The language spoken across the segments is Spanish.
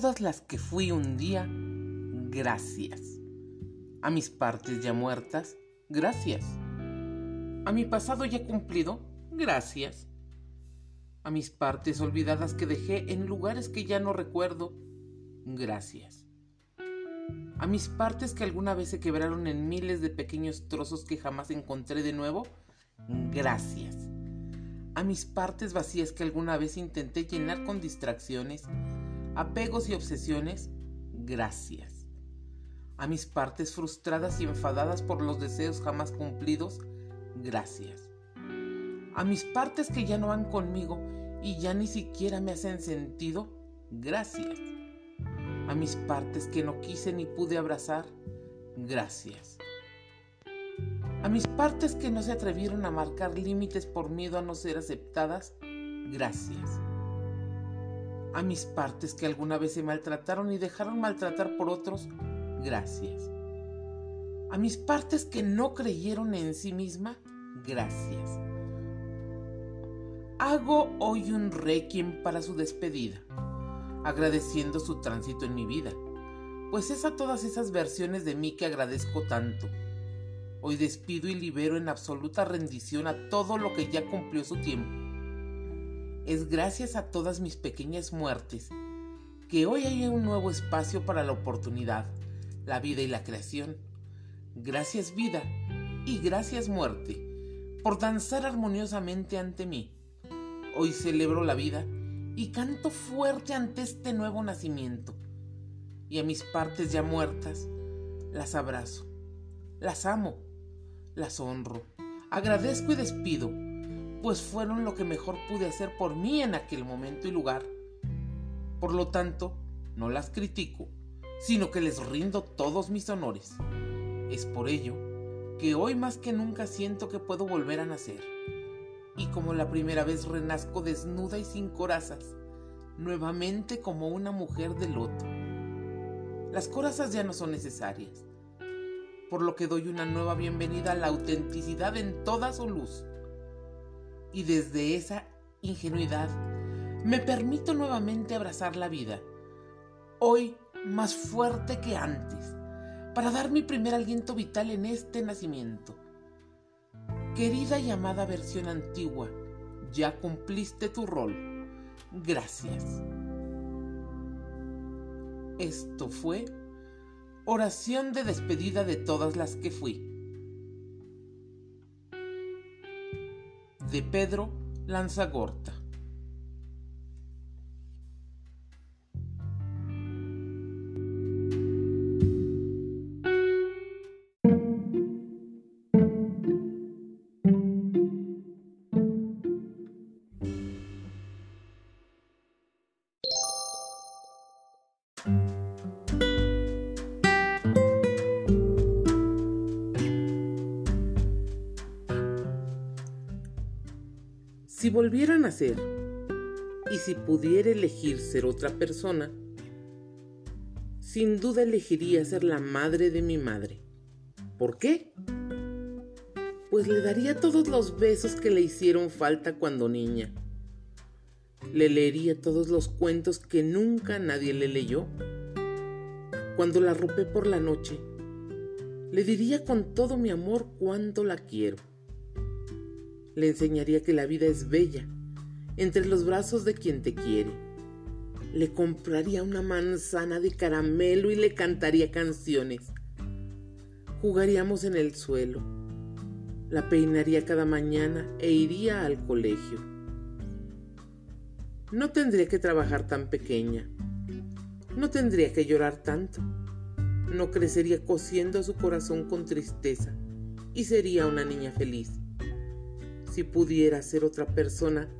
todas las que fui un día, gracias. A mis partes ya muertas, gracias. A mi pasado ya cumplido, gracias. A mis partes olvidadas que dejé en lugares que ya no recuerdo, gracias. A mis partes que alguna vez se quebraron en miles de pequeños trozos que jamás encontré de nuevo, gracias. A mis partes vacías que alguna vez intenté llenar con distracciones, apegos y obsesiones, gracias. A mis partes frustradas y enfadadas por los deseos jamás cumplidos, gracias. A mis partes que ya no van conmigo y ya ni siquiera me hacen sentido, gracias. A mis partes que no quise ni pude abrazar, gracias. A mis partes que no se atrevieron a marcar límites por miedo a no ser aceptadas, gracias. A mis partes que alguna vez se maltrataron y dejaron maltratar por otros, gracias. A mis partes que no creyeron en sí misma, gracias. Hago hoy un requiem para su despedida, agradeciendo su tránsito en mi vida, pues es a todas esas versiones de mí que agradezco tanto. Hoy despido y libero en absoluta rendición a todo lo que ya cumplió su tiempo. Es gracias a todas mis pequeñas muertes que hoy hay un nuevo espacio para la oportunidad, la vida y la creación. Gracias vida y gracias muerte por danzar armoniosamente ante mí Hoy celebro la vida y canto fuerte ante este nuevo nacimiento. Y a mis partes ya muertas, las abrazo, las amo, las honro, agradezco y despido, pues fueron lo que mejor pude hacer por mí en aquel momento y lugar. Por lo tanto, no las critico, sino que les rindo todos mis honores. Es por ello que hoy más que nunca siento que puedo volver a nacer y como la primera vez renazco desnuda y sin corazas, nuevamente como una mujer de loto. Las corazas ya no son necesarias, por lo que doy una nueva bienvenida a la autenticidad en toda su luz. Y desde esa ingenuidad me permito nuevamente abrazar la vida, hoy más fuerte que antes, para dar mi primer aliento vital en este nacimiento Querida y amada versión antigua, ya cumpliste tu rol. Gracias. Esto fue oración de despedida de todas las que fui. De Pedro Lanzagorta. Si volviera a nacer y si pudiera elegir ser otra persona, sin duda elegiría ser la madre de mi madre. ¿Por qué? Pues le daría todos los besos que le hicieron falta cuando niña. Le leería todos los cuentos que nunca nadie le leyó. Cuando la rompé por la noche, le diría con todo mi amor cuánto la quiero le enseñaría que la vida es bella entre los brazos de quien te quiere. Le compraría una manzana de caramelo y le cantaría canciones. Jugaríamos en el suelo. La peinaría cada mañana e iría al colegio. No tendría que trabajar tan pequeña. No tendría que llorar tanto. No crecería cosiendo su corazón con tristeza y sería una niña feliz. Si pudiera ser otra persona,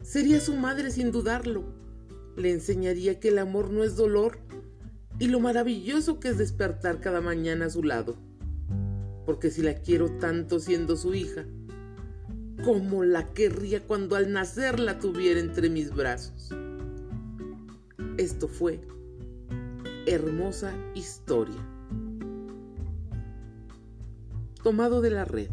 sería su madre sin dudarlo. Le enseñaría que el amor no es dolor y lo maravilloso que es despertar cada mañana a su lado. Porque si la quiero tanto siendo su hija, ¿cómo la querría cuando al nacer la tuviera entre mis brazos? Esto fue hermosa historia. Tomado de la red.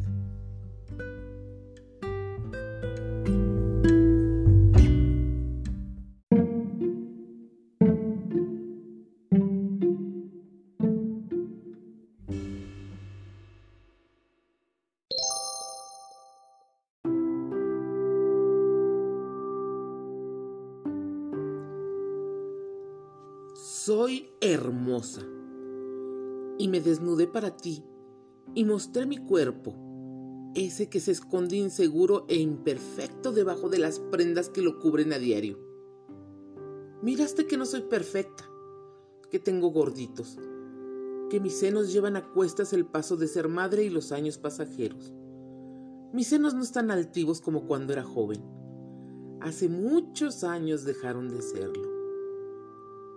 Soy hermosa. Y me desnudé para ti y mostré mi cuerpo, ese que se esconde inseguro e imperfecto debajo de las prendas que lo cubren a diario. Miraste que no soy perfecta, que tengo gorditos, que mis senos llevan a cuestas el paso de ser madre y los años pasajeros. Mis senos no están altivos como cuando era joven. Hace muchos años dejaron de serlo.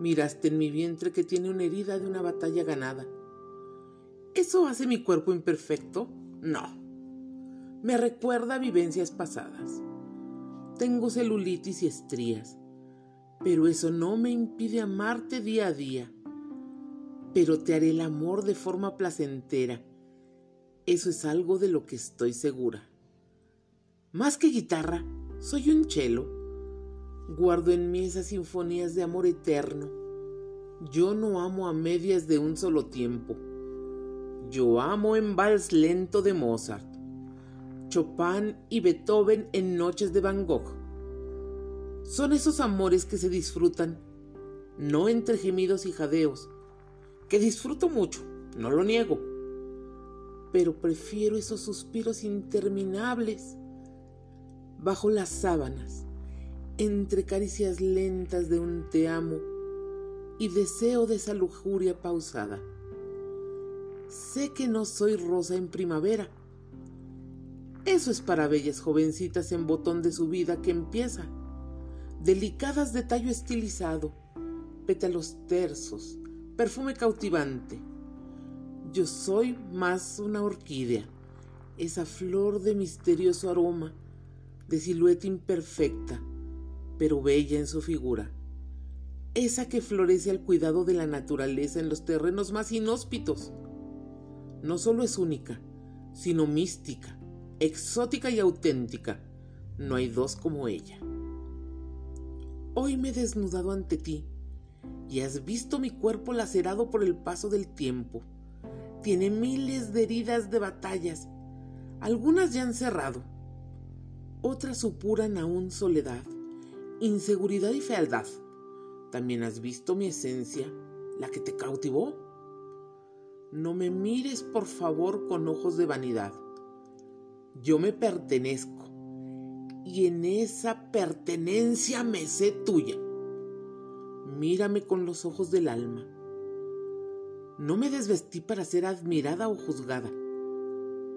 Miraste en mi vientre que tiene una herida de una batalla ganada. ¿Eso hace mi cuerpo imperfecto? No. Me recuerda vivencias pasadas. Tengo celulitis y estrías, pero eso no me impide amarte día a día. Pero te haré el amor de forma placentera eso es algo de lo que estoy segura. Más que guitarra, soy un chelo. Guardo en mí esas sinfonías de amor eterno. Yo no amo a medias de un solo tiempo. Yo amo en vals lento de Mozart, Chopin y Beethoven en noches de Van Gogh. Son esos amores que se disfrutan, no entre gemidos y jadeos, que disfruto mucho, no lo niego pero prefiero esos suspiros interminables bajo las sábanas, entre caricias lentas de un te amo y deseo de esa lujuria pausada. Sé que no soy rosa en primavera. Eso es para bellas jovencitas en botón de su vida que empieza, delicadas de tallo estilizado, pétalos tersos, perfume cautivante yo soy más una orquídea, esa flor de misterioso aroma, de silueta imperfecta, pero bella en su figura. Esa que florece al cuidado de la naturaleza en los terrenos más inhóspitos. No solo es única, sino mística, exótica y auténtica. No hay dos como ella. Hoy me he desnudado ante ti y has visto mi cuerpo lacerado por el paso del tiempo tiene miles de heridas de batallas. Algunas ya han cerrado. Otras supuran aún soledad, inseguridad y fealdad. También has visto mi esencia, la que te cautivó. No me mires, por favor, con ojos de vanidad. Yo me pertenezco y en esa pertenencia me sé tuya. Mírame con los ojos del alma no me desvestí para ser admirada o juzgada,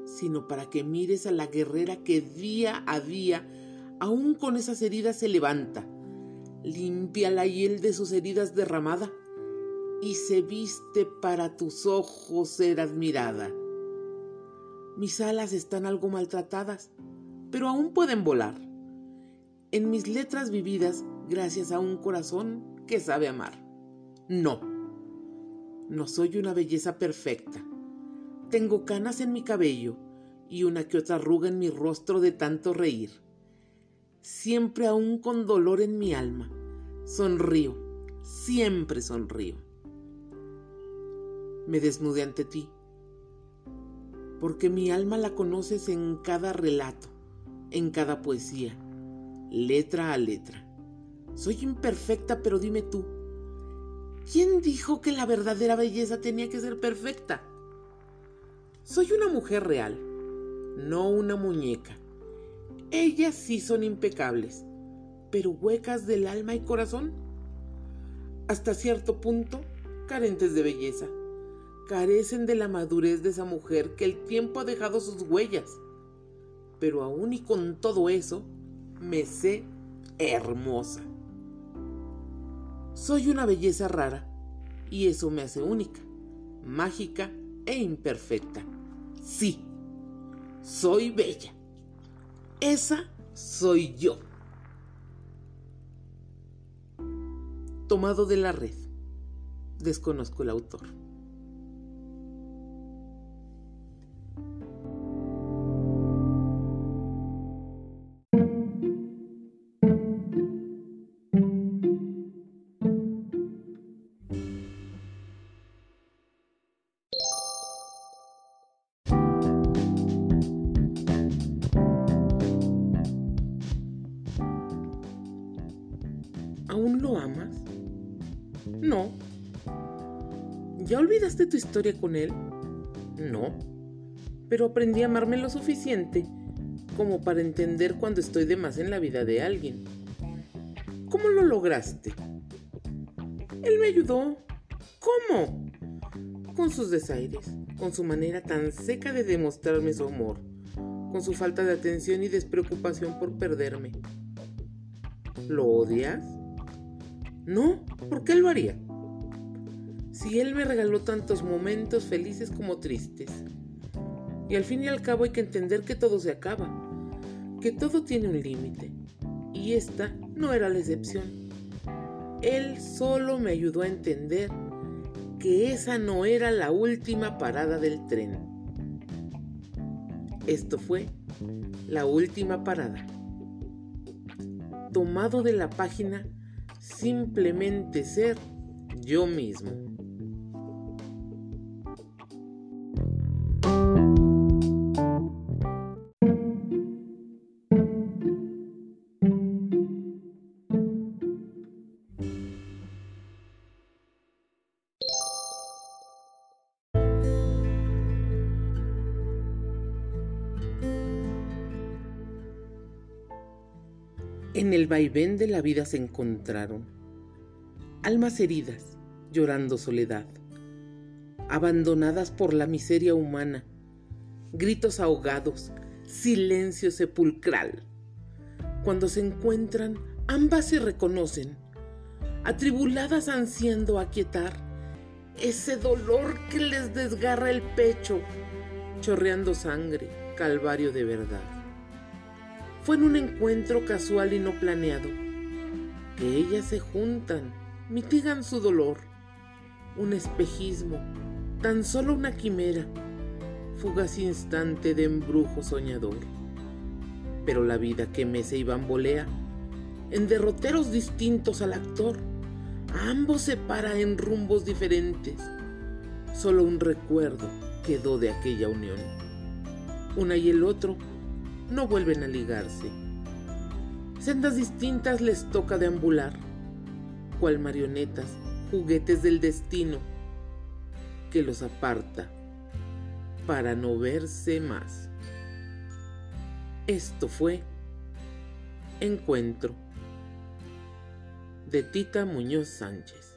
sino para que mires a la guerrera que día a día, aún con esas heridas, se levanta, limpia la hiel de sus heridas derramada y se viste para tus ojos ser admirada. Mis alas están algo maltratadas, pero aún pueden volar. En mis letras vividas, gracias a un corazón que sabe amar. No no soy una belleza perfecta. Tengo canas en mi cabello y una que otra arruga en mi rostro de tanto reír. Siempre aún con dolor en mi alma. Sonrío, siempre sonrío. Me desnudé ante ti, porque mi alma la conoces en cada relato, en cada poesía, letra a letra. Soy imperfecta, pero dime tú, ¿Quién dijo que la verdadera belleza tenía que ser perfecta? Soy una mujer real, no una muñeca. Ellas sí son impecables, pero huecas del alma y corazón. Hasta cierto punto, carentes de belleza. Carecen de la madurez de esa mujer que el tiempo ha dejado sus huellas. Pero aún y con todo eso, me sé hermosa. Soy una belleza rara y eso me hace única, mágica e imperfecta. Sí, soy bella. Esa soy yo. Tomado de la red. Desconozco el autor. ¿Ya olvidaste tu historia con él? No, pero aprendí a amarme lo suficiente como para entender cuando estoy de más en la vida de alguien. ¿Cómo lo lograste? Él me ayudó. ¿Cómo? Con sus desaires, con su manera tan seca de demostrarme su amor, con su falta de atención y despreocupación por perderme. ¿Lo odias? No, ¿por qué lo haría? Si él me regaló tantos momentos felices como tristes. Y al fin y al cabo hay que entender que todo se acaba, que todo tiene un límite. Y esta no era la excepción. Él solo me ayudó a entender que esa no era la última parada del tren. Esto fue la última parada. Tomado de la página Simplemente ser yo mismo. En el vaivén de la vida se encontraron almas heridas, llorando soledad, abandonadas por la miseria humana, gritos ahogados, silencio sepulcral. Cuando se encuentran, ambas se reconocen, atribuladas ansiando aquietar ese dolor que les desgarra el pecho, chorreando sangre, calvario de verdad. Fue en un encuentro casual y no planeado que ellas se juntan, mitigan su dolor. Un espejismo, tan solo una quimera, fugaz instante de embrujo soñador. Pero la vida que mece y bambolea, en derroteros distintos al actor, a ambos separa en rumbos diferentes. Solo un recuerdo quedó de aquella unión. Una y el otro no vuelven a ligarse. Sendas distintas les toca deambular, cual marionetas, juguetes del destino, que los aparta para no verse más. Esto fue Encuentro de Tita Muñoz Sánchez.